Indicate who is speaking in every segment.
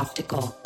Speaker 1: Optical.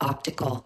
Speaker 2: Optical.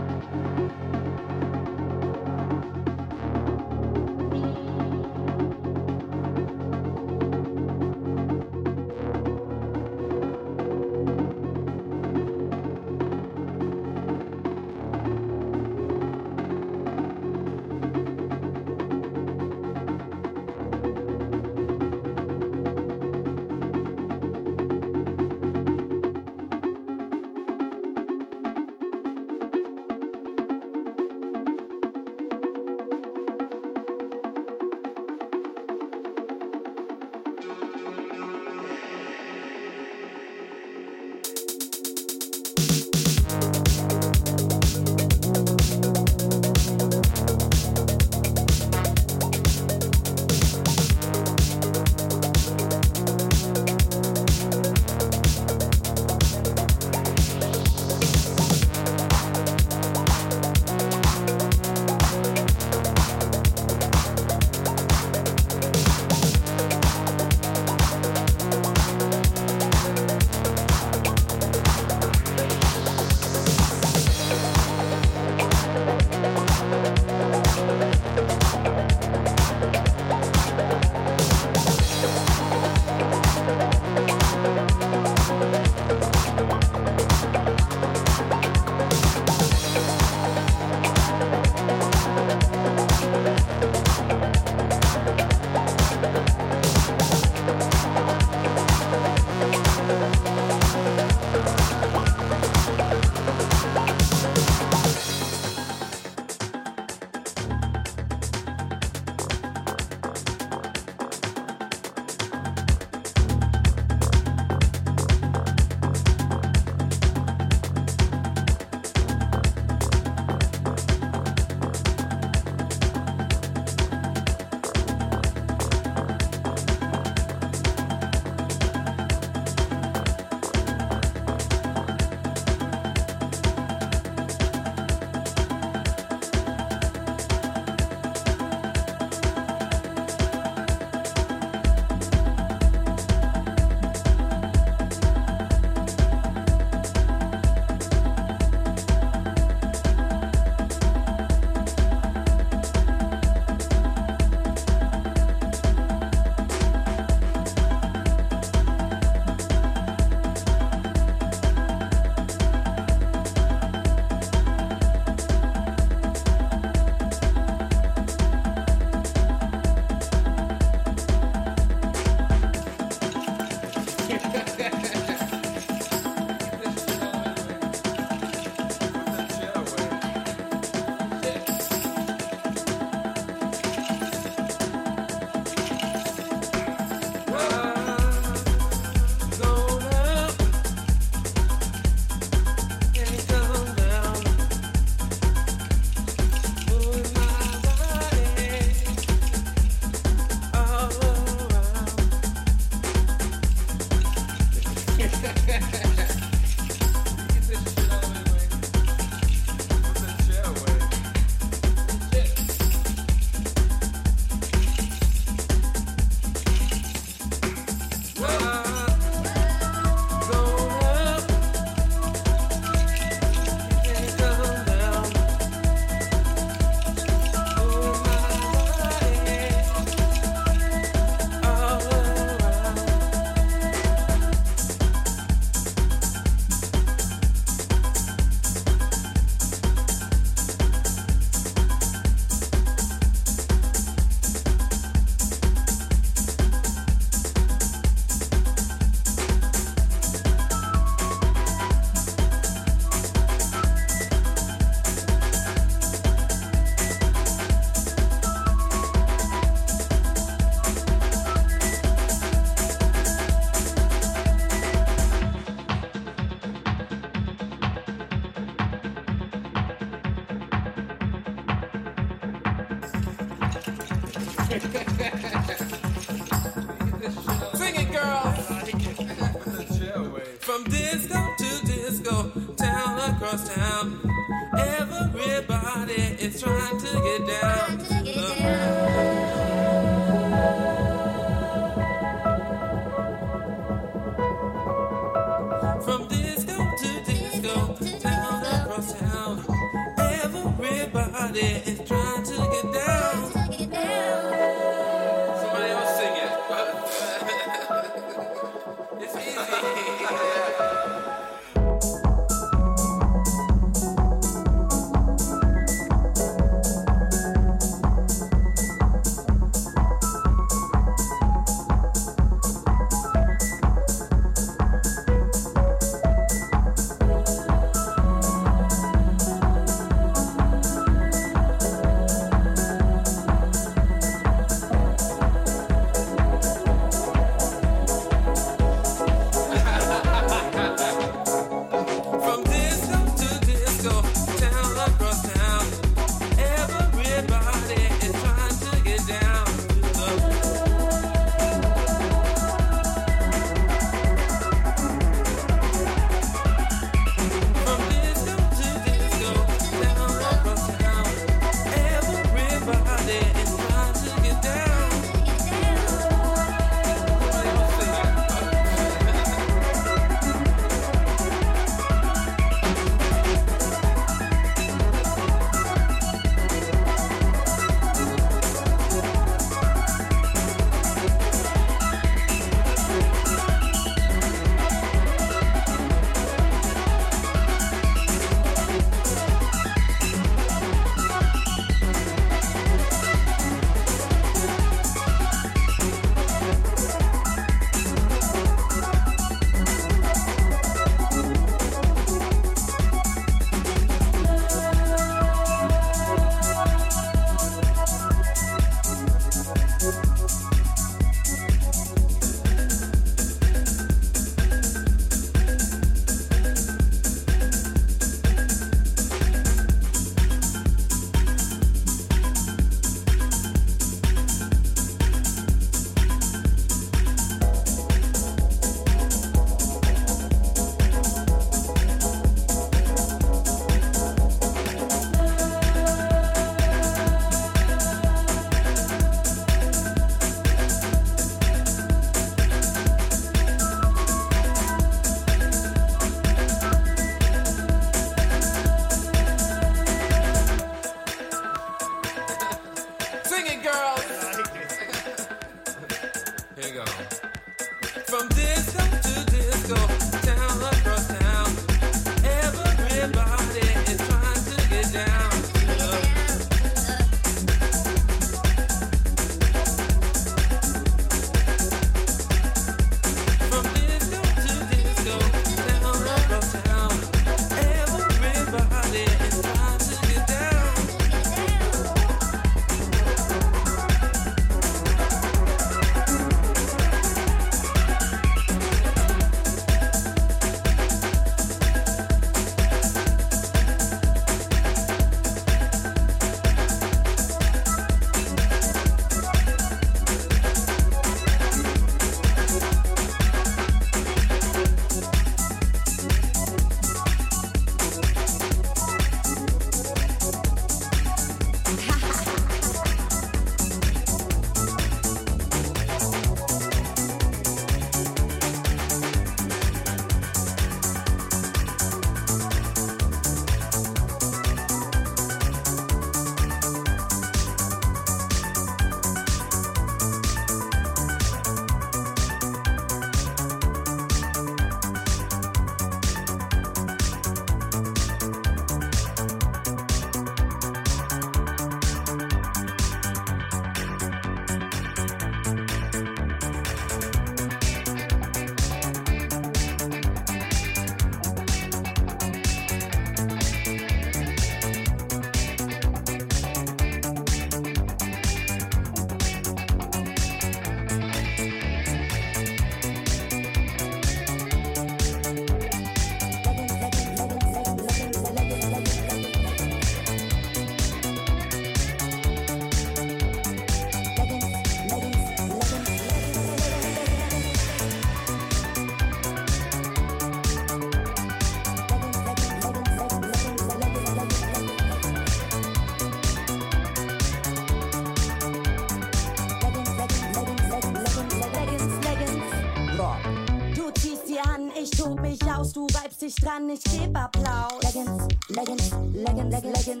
Speaker 3: tob mich aus, du reibst dich dran, ich geb Applaus. Leggings, Leggings, Leggings, Leggings.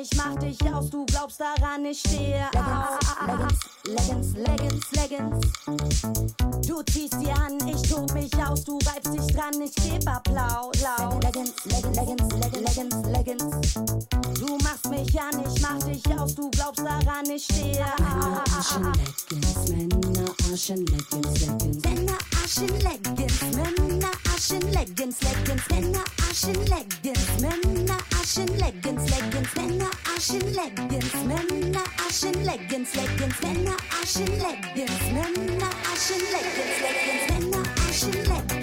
Speaker 3: Ich mach dich aus, du glaubst daran, ich stehe auf. Leggings, Leggings, Leggings, Leggings. Du ziehst sie an, ich tob mich aus, du reibst dich dran, ich geb Applaus. Leggings, Leggings, Leggings, Leggings, Leggings. Du machst mich an, ich mach dich aus, du glaubst daran, ich stehe
Speaker 4: Männer, Aschen, Leggings, Männer, Aschen, Leggings, Leggings.
Speaker 3: Männer, Aschen, Leggings, Männer, Aschen, Leggings, Leggings, Männer, Aschen, Leggings, Männer, Aschen, Leggings, Leggings, Männer, Männer-Aschen, Leggings, Männer-Aschen, Leggings, Leggings, Männer-Aschen, Leggings, Männer-Aschen, Leggings, Leggings, Männer-Aschen, Leggings.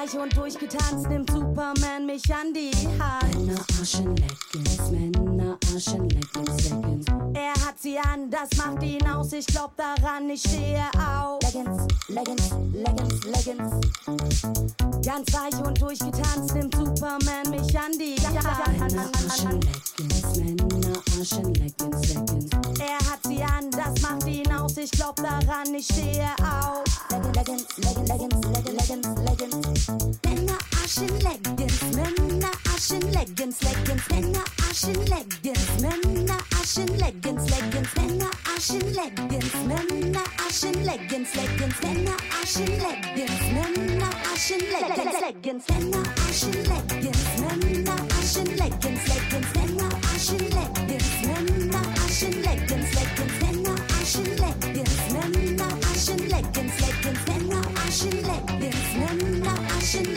Speaker 3: Weich und durchgetanzt nimmt Superman mich an die Hand.
Speaker 4: Männer, Aschen, Leggings, Männer, Aschen, Leggings, Leggings.
Speaker 3: Er hat sie an, das macht ihn aus. Ich glaub daran, ich stehe auf. Leggings, Leggings, Leggings, Leggings. Ganz weich und durchgetanzt nimmt Superman mich an die
Speaker 4: Männer,
Speaker 3: Hand.
Speaker 4: Männer, Aschen, Leggings, Leggings.
Speaker 3: Er hat sie an, das macht ihn aus. Ich glaub daran, ich stehe auf. Leggings, Leggings, Leggings, Leggings, Leggings, Leggings. Leggings, Leggings, Männer, Aschen, Leggings, Männer,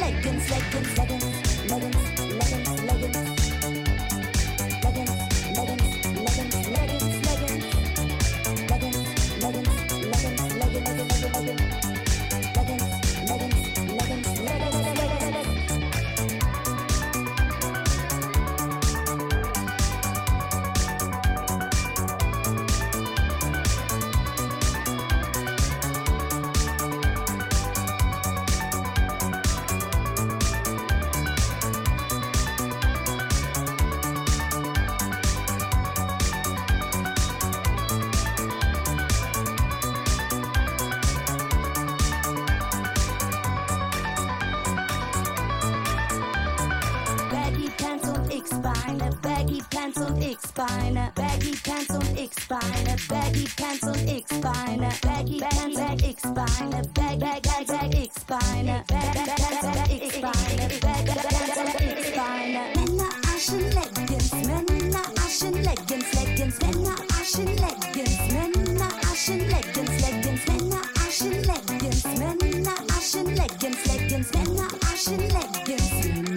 Speaker 3: Aschen, Leggings, Leggings, X-Beine, Baggy Pants und X-Beine, Baggy Pants und X-Beine, Baggy Pants und X-Beine, Bag Bag Bag Bag X-Beine, Bag Bag Bag Bag X-Beine, Bag Bag Bag Bag X-Beine. Männer Aschen Leggings, Männer Aschen Leggings, Leggings, Männer Aschen Leggings, Männer Aschen Leggings, Leggings, Männer Aschen Leggings, Männer Aschen Leggings, Leggings, Männer Aschen Leggings.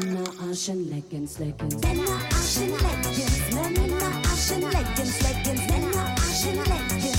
Speaker 4: Aschen, Leggings, Leggings.
Speaker 3: Männer Aschen Leggings, Männer Leggings, Leggings, Männer Leggings,